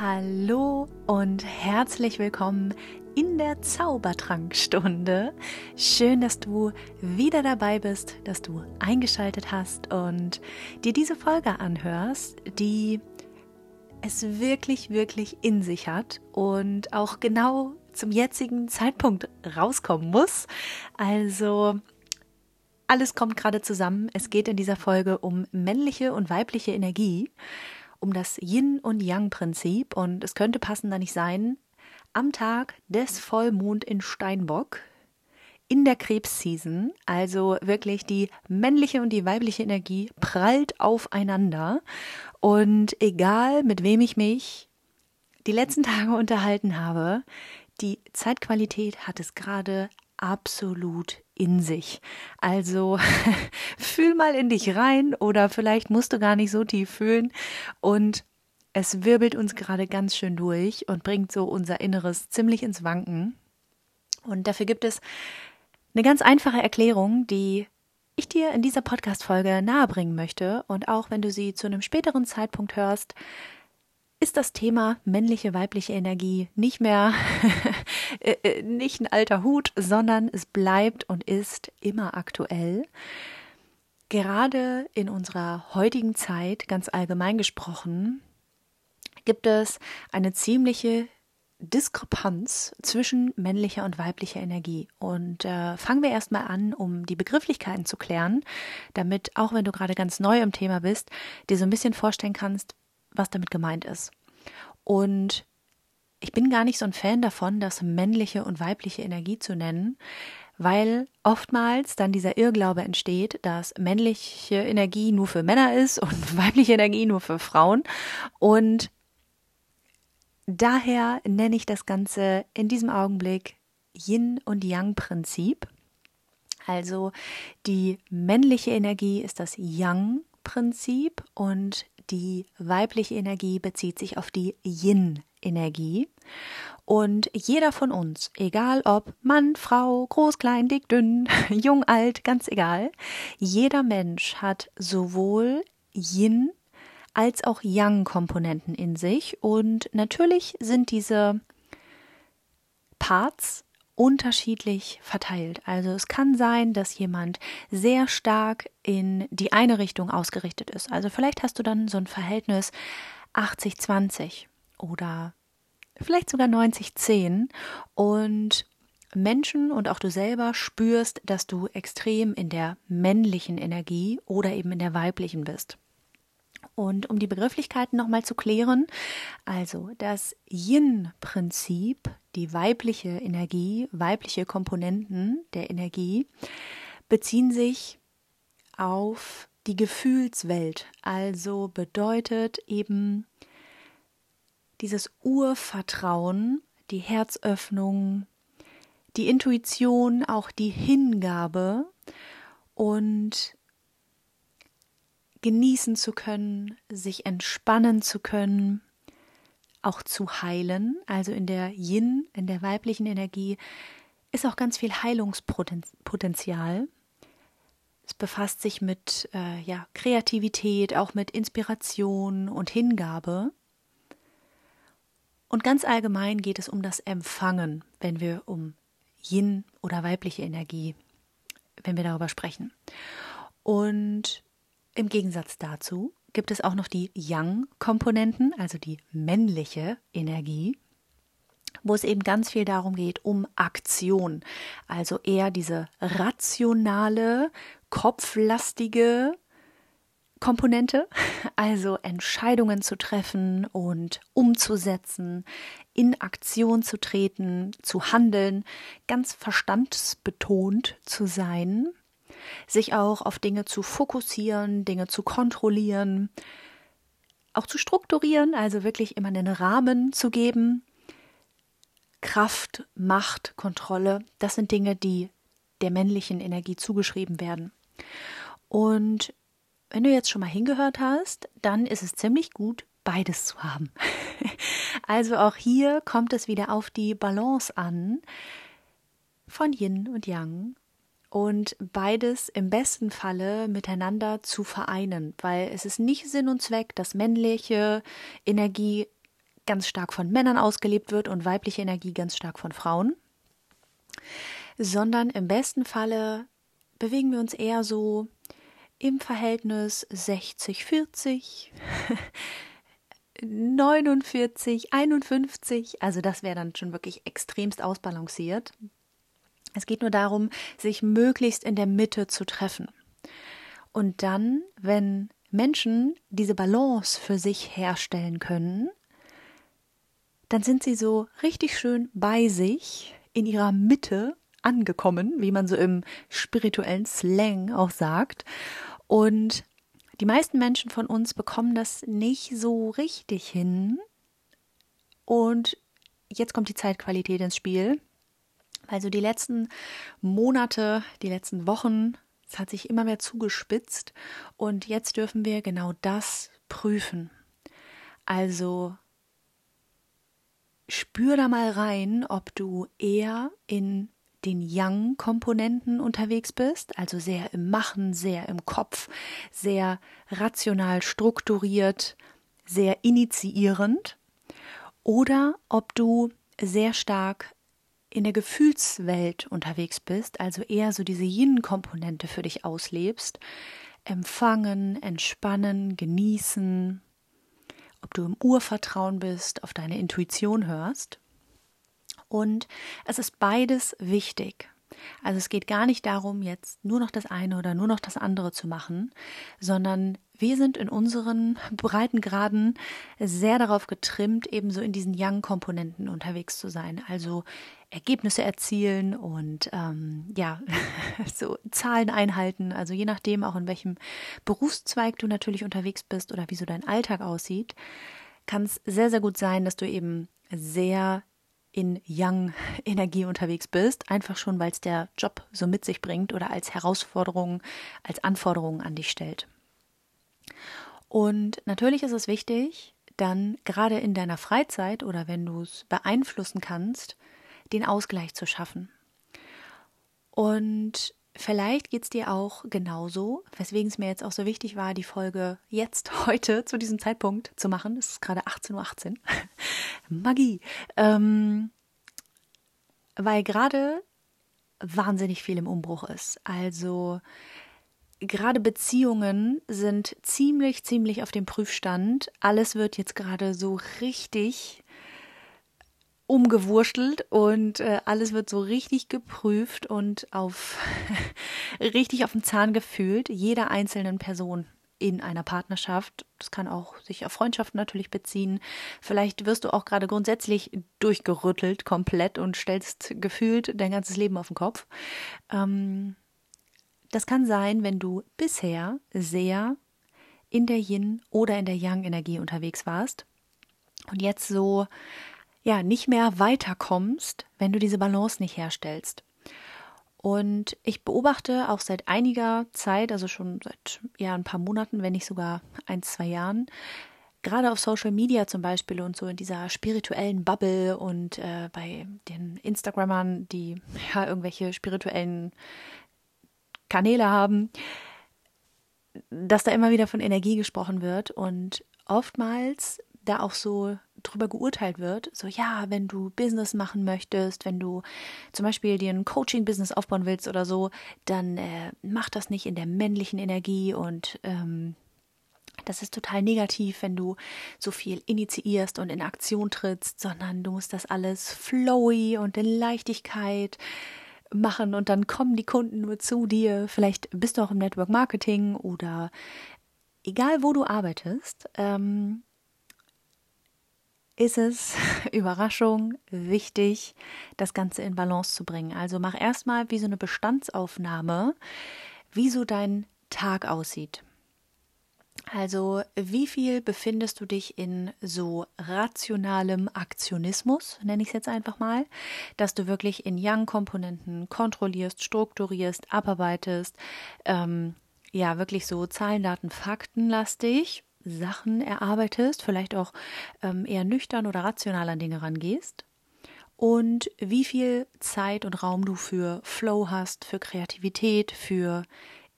Hallo und herzlich willkommen in der Zaubertrankstunde. Schön, dass du wieder dabei bist, dass du eingeschaltet hast und dir diese Folge anhörst, die es wirklich, wirklich in sich hat und auch genau zum jetzigen Zeitpunkt rauskommen muss. Also alles kommt gerade zusammen. Es geht in dieser Folge um männliche und weibliche Energie um das Yin- und Yang-Prinzip. Und es könnte passender nicht sein, am Tag des Vollmond in Steinbock in der Krebsseason, also wirklich die männliche und die weibliche Energie prallt aufeinander. Und egal mit wem ich mich die letzten Tage unterhalten habe, die Zeitqualität hat es gerade absolut in sich. Also fühl mal in dich rein oder vielleicht musst du gar nicht so tief fühlen und es wirbelt uns gerade ganz schön durch und bringt so unser Inneres ziemlich ins Wanken. Und dafür gibt es eine ganz einfache Erklärung, die ich dir in dieser Podcast-Folge nahebringen möchte. Und auch wenn du sie zu einem späteren Zeitpunkt hörst, ist das Thema männliche, weibliche Energie nicht mehr äh, äh, nicht ein alter Hut, sondern es bleibt und ist immer aktuell. Gerade in unserer heutigen Zeit, ganz allgemein gesprochen, gibt es eine ziemliche Diskrepanz zwischen männlicher und weiblicher Energie. Und äh, fangen wir erstmal an, um die Begrifflichkeiten zu klären, damit, auch wenn du gerade ganz neu im Thema bist, dir so ein bisschen vorstellen kannst, was damit gemeint ist. Und ich bin gar nicht so ein Fan davon, das männliche und weibliche Energie zu nennen, weil oftmals dann dieser Irrglaube entsteht, dass männliche Energie nur für Männer ist und weibliche Energie nur für Frauen. Und daher nenne ich das Ganze in diesem Augenblick Yin und Yang Prinzip. Also die männliche Energie ist das Yang Prinzip und die weibliche Energie bezieht sich auf die Yin-Energie. Und jeder von uns, egal ob Mann, Frau, groß, klein, dick, dünn, jung, alt, ganz egal, jeder Mensch hat sowohl Yin als auch Yang-Komponenten in sich. Und natürlich sind diese Parts unterschiedlich verteilt. Also es kann sein, dass jemand sehr stark in die eine Richtung ausgerichtet ist. Also vielleicht hast du dann so ein Verhältnis 80-20 oder vielleicht sogar 90-10 und Menschen und auch du selber spürst, dass du extrem in der männlichen Energie oder eben in der weiblichen bist. Und um die Begrifflichkeiten nochmal zu klären, also das Yin-Prinzip, die weibliche Energie, weibliche Komponenten der Energie, beziehen sich auf die Gefühlswelt, also bedeutet eben dieses Urvertrauen, die Herzöffnung, die Intuition, auch die Hingabe und genießen zu können, sich entspannen zu können, auch zu heilen. Also in der Yin, in der weiblichen Energie, ist auch ganz viel Heilungspotenzial. Es befasst sich mit äh, ja, Kreativität, auch mit Inspiration und Hingabe. Und ganz allgemein geht es um das Empfangen, wenn wir um Yin oder weibliche Energie, wenn wir darüber sprechen. Und im Gegensatz dazu gibt es auch noch die Yang-Komponenten, also die männliche Energie, wo es eben ganz viel darum geht, um Aktion. Also eher diese rationale, kopflastige Komponente, also Entscheidungen zu treffen und umzusetzen, in Aktion zu treten, zu handeln, ganz verstandsbetont zu sein sich auch auf Dinge zu fokussieren, Dinge zu kontrollieren, auch zu strukturieren, also wirklich immer einen Rahmen zu geben. Kraft, Macht, Kontrolle, das sind Dinge, die der männlichen Energie zugeschrieben werden. Und wenn du jetzt schon mal hingehört hast, dann ist es ziemlich gut, beides zu haben. also auch hier kommt es wieder auf die Balance an von Yin und Yang und beides im besten Falle miteinander zu vereinen, weil es ist nicht Sinn und Zweck, dass männliche Energie ganz stark von Männern ausgelebt wird und weibliche Energie ganz stark von Frauen, sondern im besten Falle bewegen wir uns eher so im Verhältnis 60-40, 49, 51. Also das wäre dann schon wirklich extremst ausbalanciert. Es geht nur darum, sich möglichst in der Mitte zu treffen. Und dann, wenn Menschen diese Balance für sich herstellen können, dann sind sie so richtig schön bei sich in ihrer Mitte angekommen, wie man so im spirituellen Slang auch sagt. Und die meisten Menschen von uns bekommen das nicht so richtig hin. Und jetzt kommt die Zeitqualität ins Spiel. Also die letzten Monate, die letzten Wochen, es hat sich immer mehr zugespitzt und jetzt dürfen wir genau das prüfen. Also spür da mal rein, ob du eher in den Yang-Komponenten unterwegs bist, also sehr im Machen, sehr im Kopf, sehr rational strukturiert, sehr initiierend, oder ob du sehr stark in der Gefühlswelt unterwegs bist, also eher so diese Yin-Komponente für dich auslebst, empfangen, entspannen, genießen, ob du im Urvertrauen bist, auf deine Intuition hörst. Und es ist beides wichtig. Also es geht gar nicht darum, jetzt nur noch das eine oder nur noch das andere zu machen, sondern wir sind in unseren Breitengraden sehr darauf getrimmt, ebenso in diesen Young-Komponenten unterwegs zu sein. Also Ergebnisse erzielen und ähm, ja, so Zahlen einhalten. Also je nachdem auch in welchem Berufszweig du natürlich unterwegs bist oder wie so dein Alltag aussieht, kann es sehr, sehr gut sein, dass du eben sehr in Young-Energie unterwegs bist, einfach schon, weil es der Job so mit sich bringt oder als Herausforderung, als Anforderung an dich stellt. Und natürlich ist es wichtig, dann gerade in deiner Freizeit oder wenn du es beeinflussen kannst, den Ausgleich zu schaffen. Und vielleicht geht es dir auch genauso, weswegen es mir jetzt auch so wichtig war, die Folge jetzt, heute, zu diesem Zeitpunkt zu machen. Es ist gerade 18.18 Uhr. 18. Magie. Ähm, weil gerade wahnsinnig viel im Umbruch ist. Also gerade Beziehungen sind ziemlich, ziemlich auf dem Prüfstand. Alles wird jetzt gerade so richtig umgewurschtelt und äh, alles wird so richtig geprüft und auf richtig auf den Zahn gefühlt, jeder einzelnen Person in einer Partnerschaft. Das kann auch sich auf Freundschaften natürlich beziehen. Vielleicht wirst du auch gerade grundsätzlich durchgerüttelt komplett und stellst gefühlt dein ganzes Leben auf den Kopf. Ähm, das kann sein, wenn du bisher sehr in der Yin oder in der Yang Energie unterwegs warst und jetzt so ja nicht mehr weiterkommst, wenn du diese Balance nicht herstellst. Und ich beobachte auch seit einiger Zeit, also schon seit ja ein paar Monaten, wenn nicht sogar ein, zwei Jahren, gerade auf Social Media zum Beispiel und so in dieser spirituellen Bubble und äh, bei den Instagrammern, die ja irgendwelche spirituellen Kanäle haben, dass da immer wieder von Energie gesprochen wird und oftmals da auch so drüber geurteilt wird, so ja, wenn du Business machen möchtest, wenn du zum Beispiel dir ein Coaching-Business aufbauen willst oder so, dann äh, mach das nicht in der männlichen Energie und ähm, das ist total negativ, wenn du so viel initiierst und in Aktion trittst, sondern du musst das alles flowy und in Leichtigkeit machen und dann kommen die Kunden nur zu dir. Vielleicht bist du auch im Network Marketing oder egal wo du arbeitest, ähm, ist es, Überraschung, wichtig, das Ganze in Balance zu bringen. Also mach erstmal wie so eine Bestandsaufnahme, wie so dein Tag aussieht. Also, wie viel befindest du dich in so rationalem Aktionismus, nenne ich es jetzt einfach mal, dass du wirklich in Young-Komponenten kontrollierst, strukturierst, abarbeitest, ähm, ja, wirklich so Zahlen, Daten, Fakten lastig Sachen erarbeitest, vielleicht auch ähm, eher nüchtern oder rational an Dinge rangehst? Und wie viel Zeit und Raum du für Flow hast, für Kreativität, für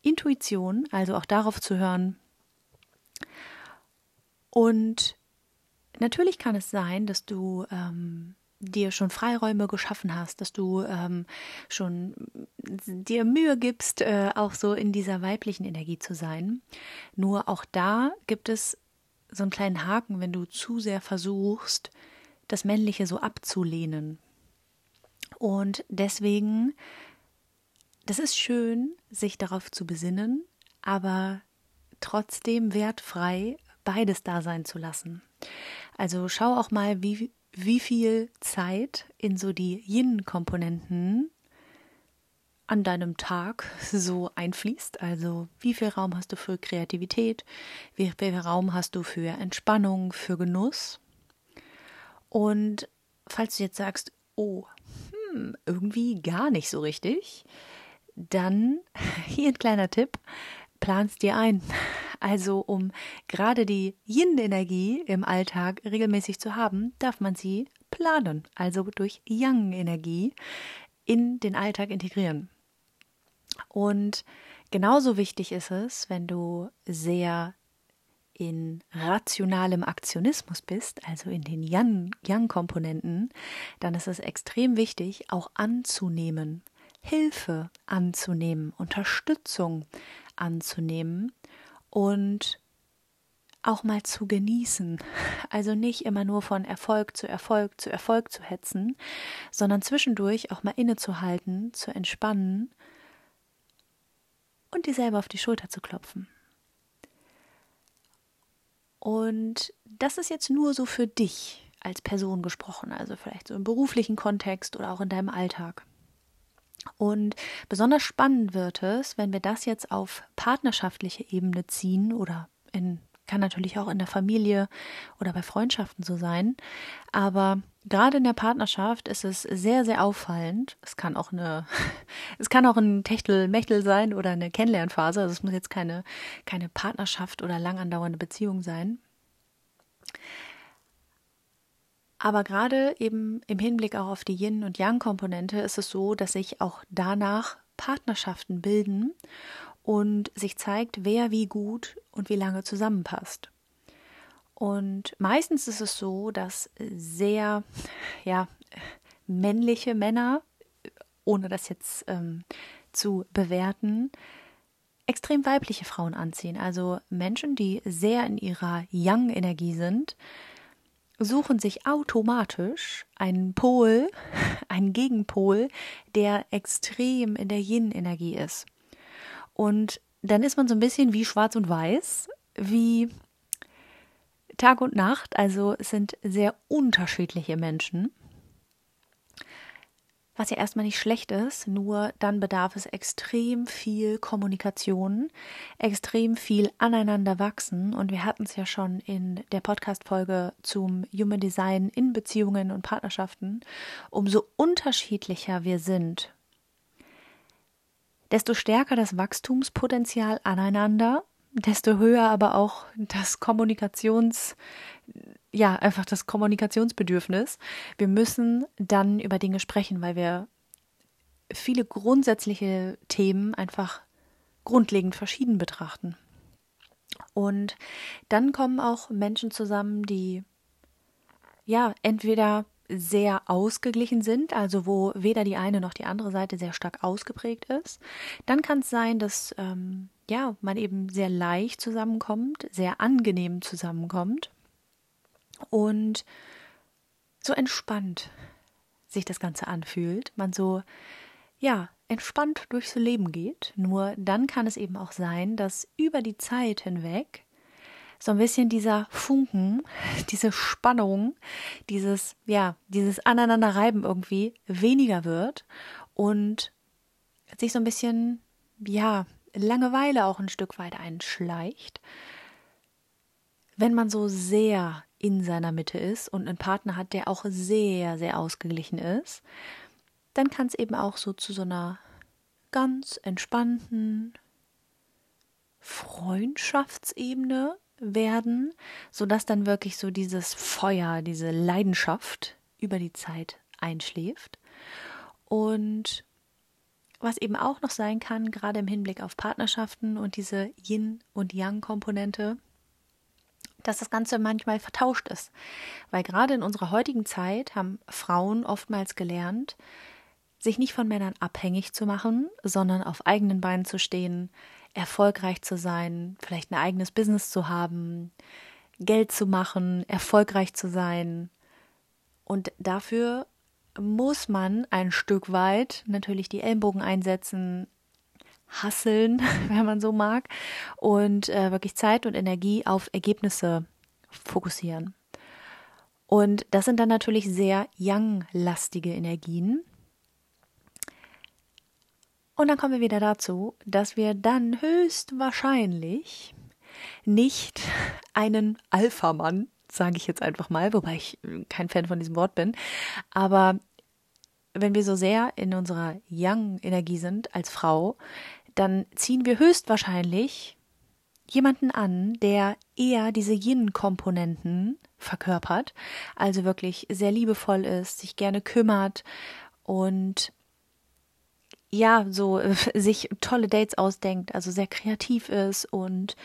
Intuition, also auch darauf zu hören, und natürlich kann es sein, dass du ähm, dir schon Freiräume geschaffen hast, dass du ähm, schon dir Mühe gibst, äh, auch so in dieser weiblichen Energie zu sein. Nur auch da gibt es so einen kleinen Haken, wenn du zu sehr versuchst, das Männliche so abzulehnen. Und deswegen, das ist schön, sich darauf zu besinnen, aber trotzdem wertfrei beides da sein zu lassen. Also schau auch mal, wie wie viel Zeit in so die Yin-Komponenten an deinem Tag so einfließt. Also wie viel Raum hast du für Kreativität, wie viel Raum hast du für Entspannung, für Genuss. Und falls du jetzt sagst, oh, hm, irgendwie gar nicht so richtig, dann hier ein kleiner Tipp, planst dir ein. Also um gerade die Yin-Energie im Alltag regelmäßig zu haben, darf man sie planen, also durch Yang-Energie in den Alltag integrieren. Und genauso wichtig ist es, wenn du sehr in rationalem Aktionismus bist, also in den Yang-Komponenten, dann ist es extrem wichtig, auch anzunehmen, Hilfe anzunehmen, Unterstützung anzunehmen und auch mal zu genießen. Also nicht immer nur von Erfolg zu Erfolg zu Erfolg zu hetzen, sondern zwischendurch auch mal innezuhalten, zu entspannen und dir selber auf die Schulter zu klopfen. Und das ist jetzt nur so für dich als Person gesprochen, also vielleicht so im beruflichen Kontext oder auch in deinem Alltag. Und besonders spannend wird es, wenn wir das jetzt auf partnerschaftliche Ebene ziehen oder in kann natürlich auch in der Familie oder bei Freundschaften so sein. Aber gerade in der Partnerschaft ist es sehr, sehr auffallend. Es kann auch eine, es kann auch ein Techtel-Mechtel sein oder eine Kennenlernphase. Also es muss jetzt keine, keine Partnerschaft oder lang andauernde Beziehung sein. Aber gerade eben im Hinblick auch auf die Yin- und Yang-Komponente ist es so, dass sich auch danach Partnerschaften bilden und sich zeigt, wer wie gut und wie lange zusammenpasst. Und meistens ist es so, dass sehr ja, männliche Männer, ohne das jetzt ähm, zu bewerten, extrem weibliche Frauen anziehen. Also Menschen, die sehr in ihrer Yang-Energie sind, suchen sich automatisch einen Pol, einen Gegenpol, der extrem in der Yin-Energie ist. Und dann ist man so ein bisschen wie schwarz und weiß, wie Tag und Nacht. Also es sind sehr unterschiedliche Menschen was ja erstmal nicht schlecht ist, nur dann bedarf es extrem viel Kommunikation, extrem viel aneinander wachsen und wir hatten es ja schon in der Podcast-Folge zum Human Design in Beziehungen und Partnerschaften. Umso unterschiedlicher wir sind, desto stärker das Wachstumspotenzial aneinander, desto höher aber auch das Kommunikations, ja, einfach das Kommunikationsbedürfnis. Wir müssen dann über Dinge sprechen, weil wir viele grundsätzliche Themen einfach grundlegend verschieden betrachten. Und dann kommen auch Menschen zusammen, die ja entweder sehr ausgeglichen sind, also wo weder die eine noch die andere Seite sehr stark ausgeprägt ist. Dann kann es sein, dass ähm, ja man eben sehr leicht zusammenkommt, sehr angenehm zusammenkommt und so entspannt sich das Ganze anfühlt, man so, ja, entspannt durchs Leben geht. Nur dann kann es eben auch sein, dass über die Zeit hinweg so ein bisschen dieser Funken, diese Spannung, dieses, ja, dieses Aneinanderreiben irgendwie weniger wird und sich so ein bisschen, ja, Langeweile auch ein Stück weit einschleicht. Wenn man so sehr in seiner Mitte ist und einen Partner hat, der auch sehr, sehr ausgeglichen ist, dann kann es eben auch so zu so einer ganz entspannten Freundschaftsebene werden, sodass dann wirklich so dieses Feuer, diese Leidenschaft über die Zeit einschläft. Und was eben auch noch sein kann, gerade im Hinblick auf Partnerschaften und diese Yin- und Yang-Komponente, dass das Ganze manchmal vertauscht ist. Weil gerade in unserer heutigen Zeit haben Frauen oftmals gelernt, sich nicht von Männern abhängig zu machen, sondern auf eigenen Beinen zu stehen, erfolgreich zu sein, vielleicht ein eigenes Business zu haben, Geld zu machen, erfolgreich zu sein. Und dafür muss man ein Stück weit natürlich die Ellenbogen einsetzen, hasseln, wenn man so mag, und äh, wirklich Zeit und Energie auf Ergebnisse fokussieren. Und das sind dann natürlich sehr yang-lastige Energien. Und dann kommen wir wieder dazu, dass wir dann höchstwahrscheinlich nicht einen Alpha-Mann, sage ich jetzt einfach mal, wobei ich kein Fan von diesem Wort bin, aber wenn wir so sehr in unserer Yang-Energie sind als Frau, dann ziehen wir höchstwahrscheinlich jemanden an, der eher diese Yin-Komponenten verkörpert, also wirklich sehr liebevoll ist, sich gerne kümmert und ja, so sich tolle Dates ausdenkt, also sehr kreativ ist und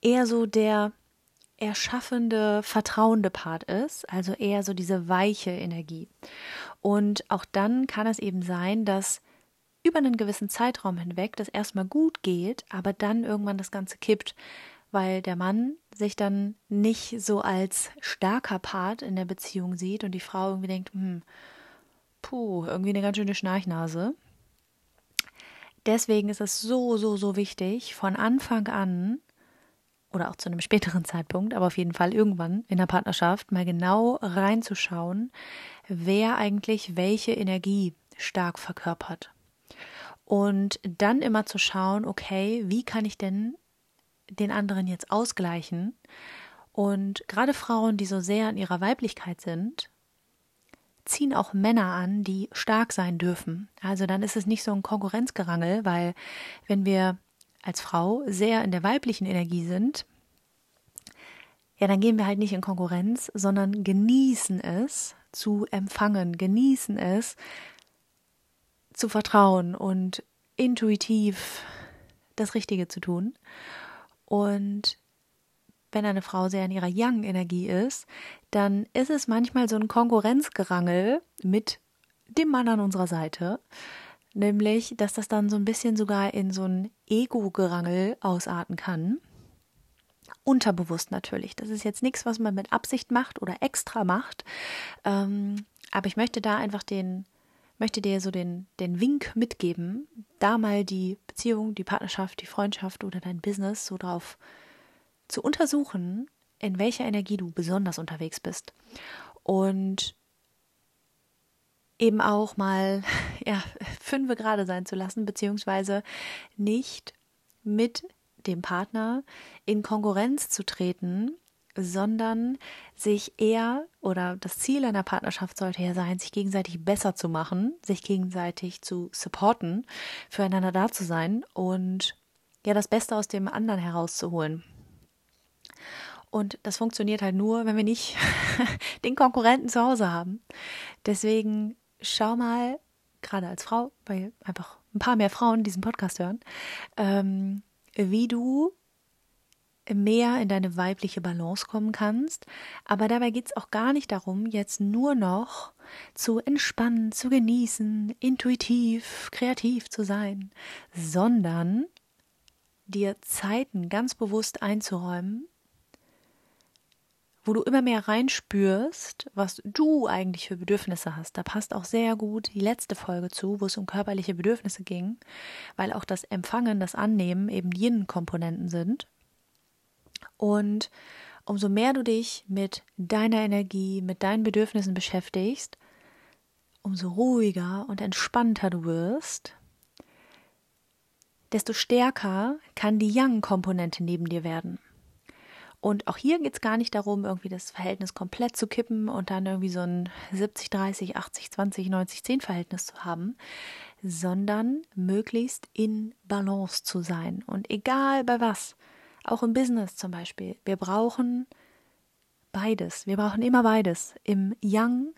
eher so der erschaffende, vertrauende Part ist, also eher so diese weiche Energie. Und auch dann kann es eben sein, dass über einen gewissen Zeitraum hinweg das erstmal gut geht, aber dann irgendwann das Ganze kippt, weil der Mann sich dann nicht so als starker Part in der Beziehung sieht und die Frau irgendwie denkt, hm, puh, irgendwie eine ganz schöne Schnarchnase. Deswegen ist es so, so, so wichtig, von Anfang an oder auch zu einem späteren Zeitpunkt, aber auf jeden Fall irgendwann in der Partnerschaft mal genau reinzuschauen, wer eigentlich welche Energie stark verkörpert. Und dann immer zu schauen, okay, wie kann ich denn den anderen jetzt ausgleichen? Und gerade Frauen, die so sehr in ihrer Weiblichkeit sind, ziehen auch Männer an, die stark sein dürfen. Also dann ist es nicht so ein Konkurrenzgerangel, weil wenn wir als Frau sehr in der weiblichen Energie sind, ja, dann gehen wir halt nicht in Konkurrenz, sondern genießen es zu empfangen, genießen es zu vertrauen und intuitiv das Richtige zu tun. Und wenn eine Frau sehr in ihrer Yang-Energie ist, dann ist es manchmal so ein Konkurrenzgerangel mit dem Mann an unserer Seite. Nämlich, dass das dann so ein bisschen sogar in so ein Ego-Gerangel ausarten kann. Unterbewusst natürlich. Das ist jetzt nichts, was man mit Absicht macht oder extra macht. Ähm, aber ich möchte da einfach den, möchte dir so den, den Wink mitgeben, da mal die Beziehung, die Partnerschaft, die Freundschaft oder dein Business so drauf zu untersuchen, in welcher Energie du besonders unterwegs bist. Und eben auch mal ja, fünfe gerade sein zu lassen, beziehungsweise nicht mit dem Partner in Konkurrenz zu treten, sondern sich eher oder das Ziel einer Partnerschaft sollte ja sein, sich gegenseitig besser zu machen, sich gegenseitig zu supporten, füreinander da zu sein und ja das Beste aus dem anderen herauszuholen. Und das funktioniert halt nur, wenn wir nicht den Konkurrenten zu Hause haben. Deswegen schau mal, gerade als Frau, weil einfach ein paar mehr Frauen diesen Podcast hören, ähm, wie du mehr in deine weibliche Balance kommen kannst. Aber dabei geht es auch gar nicht darum, jetzt nur noch zu entspannen, zu genießen, intuitiv, kreativ zu sein, sondern dir Zeiten ganz bewusst einzuräumen, wo du immer mehr reinspürst, was du eigentlich für Bedürfnisse hast. Da passt auch sehr gut die letzte Folge zu, wo es um körperliche Bedürfnisse ging, weil auch das Empfangen, das Annehmen eben Yin-Komponenten sind. Und umso mehr du dich mit deiner Energie, mit deinen Bedürfnissen beschäftigst, umso ruhiger und entspannter du wirst, desto stärker kann die Yang-Komponente neben dir werden. Und auch hier geht es gar nicht darum, irgendwie das Verhältnis komplett zu kippen und dann irgendwie so ein 70, 30, 80, 20, 90, 10 Verhältnis zu haben, sondern möglichst in Balance zu sein. Und egal bei was, auch im Business zum Beispiel, wir brauchen beides. Wir brauchen immer beides. Im Yang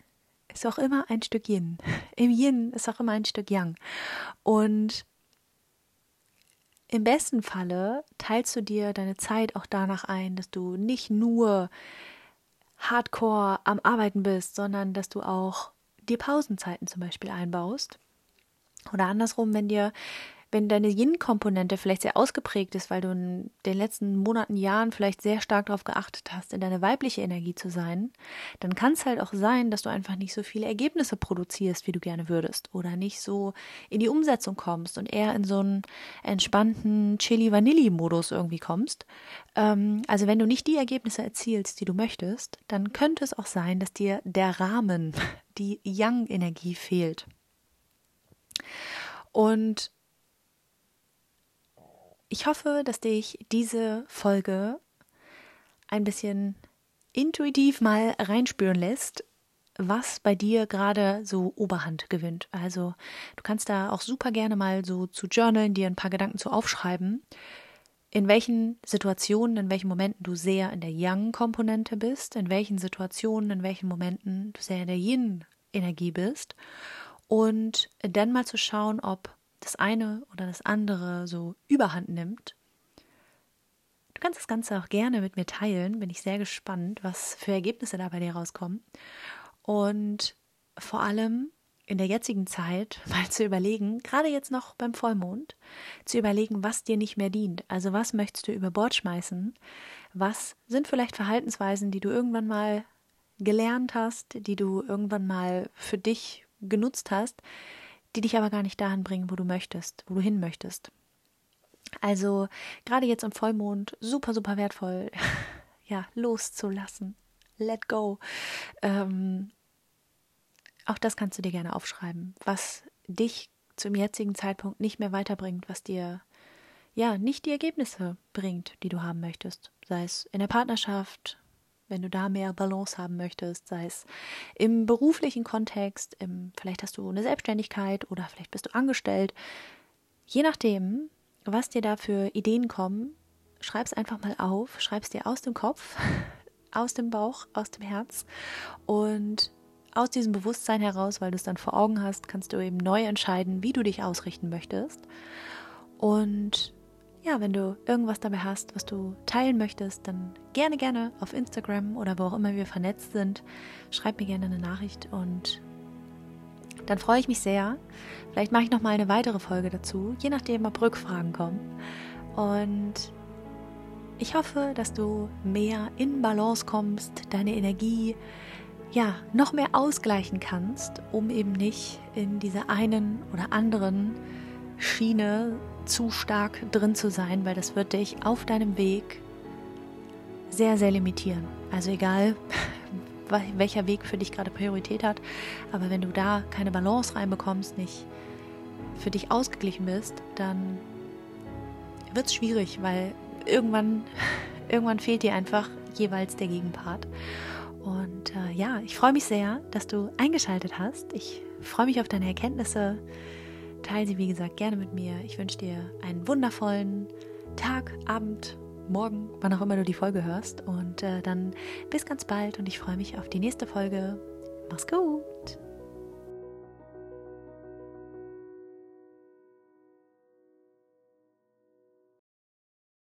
ist auch immer ein Stück Yin. Im Yin ist auch immer ein Stück Yang. Und im besten Falle teilst du dir deine Zeit auch danach ein, dass du nicht nur hardcore am Arbeiten bist, sondern dass du auch dir Pausenzeiten zum Beispiel einbaust. Oder andersrum, wenn dir wenn deine Yin-Komponente vielleicht sehr ausgeprägt ist, weil du in den letzten Monaten, Jahren vielleicht sehr stark darauf geachtet hast, in deine weibliche Energie zu sein, dann kann es halt auch sein, dass du einfach nicht so viele Ergebnisse produzierst, wie du gerne würdest, oder nicht so in die Umsetzung kommst und eher in so einen entspannten Chili-Vanilli-Modus irgendwie kommst. Ähm, also wenn du nicht die Ergebnisse erzielst, die du möchtest, dann könnte es auch sein, dass dir der Rahmen, die Yang-Energie fehlt. Und ich hoffe, dass dich diese Folge ein bisschen intuitiv mal reinspüren lässt, was bei dir gerade so Oberhand gewinnt. Also du kannst da auch super gerne mal so zu journalen, dir ein paar Gedanken zu aufschreiben, in welchen Situationen, in welchen Momenten du sehr in der Yang-Komponente bist, in welchen Situationen, in welchen Momenten du sehr in der Yin-Energie bist und dann mal zu schauen, ob das eine oder das andere so überhand nimmt. Du kannst das Ganze auch gerne mit mir teilen. Bin ich sehr gespannt, was für Ergebnisse da bei dir rauskommen. Und vor allem in der jetzigen Zeit mal zu überlegen, gerade jetzt noch beim Vollmond, zu überlegen, was dir nicht mehr dient. Also was möchtest du über Bord schmeißen? Was sind vielleicht Verhaltensweisen, die du irgendwann mal gelernt hast, die du irgendwann mal für dich genutzt hast, die dich aber gar nicht dahin bringen, wo du möchtest, wo du hin möchtest. Also gerade jetzt im Vollmond super, super wertvoll, ja, loszulassen. Let go. Ähm, auch das kannst du dir gerne aufschreiben, was dich zum jetzigen Zeitpunkt nicht mehr weiterbringt, was dir ja nicht die Ergebnisse bringt, die du haben möchtest. Sei es in der Partnerschaft, wenn du da mehr Balance haben möchtest, sei es im beruflichen Kontext, im, vielleicht hast du eine Selbstständigkeit oder vielleicht bist du angestellt. Je nachdem, was dir da für Ideen kommen, schreib es einfach mal auf, schreib es dir aus dem Kopf, aus dem Bauch, aus dem Herz und aus diesem Bewusstsein heraus, weil du es dann vor Augen hast, kannst du eben neu entscheiden, wie du dich ausrichten möchtest. Und ja, wenn du irgendwas dabei hast, was du teilen möchtest, dann gerne, gerne auf Instagram oder wo auch immer wir vernetzt sind. Schreib mir gerne eine Nachricht und dann freue ich mich sehr. Vielleicht mache ich noch mal eine weitere Folge dazu, je nachdem, ob Rückfragen kommen. Und ich hoffe, dass du mehr in Balance kommst, deine Energie ja noch mehr ausgleichen kannst, um eben nicht in dieser einen oder anderen Schiene zu stark drin zu sein, weil das wird dich auf deinem Weg sehr, sehr limitieren. Also egal, welcher Weg für dich gerade Priorität hat, aber wenn du da keine Balance reinbekommst, nicht für dich ausgeglichen bist, dann wird es schwierig, weil irgendwann, irgendwann fehlt dir einfach jeweils der Gegenpart. Und äh, ja, ich freue mich sehr, dass du eingeschaltet hast. Ich freue mich auf deine Erkenntnisse. Teile sie, wie gesagt, gerne mit mir. Ich wünsche dir einen wundervollen Tag, Abend, Morgen, wann auch immer du die Folge hörst. Und äh, dann bis ganz bald und ich freue mich auf die nächste Folge. Mach's gut!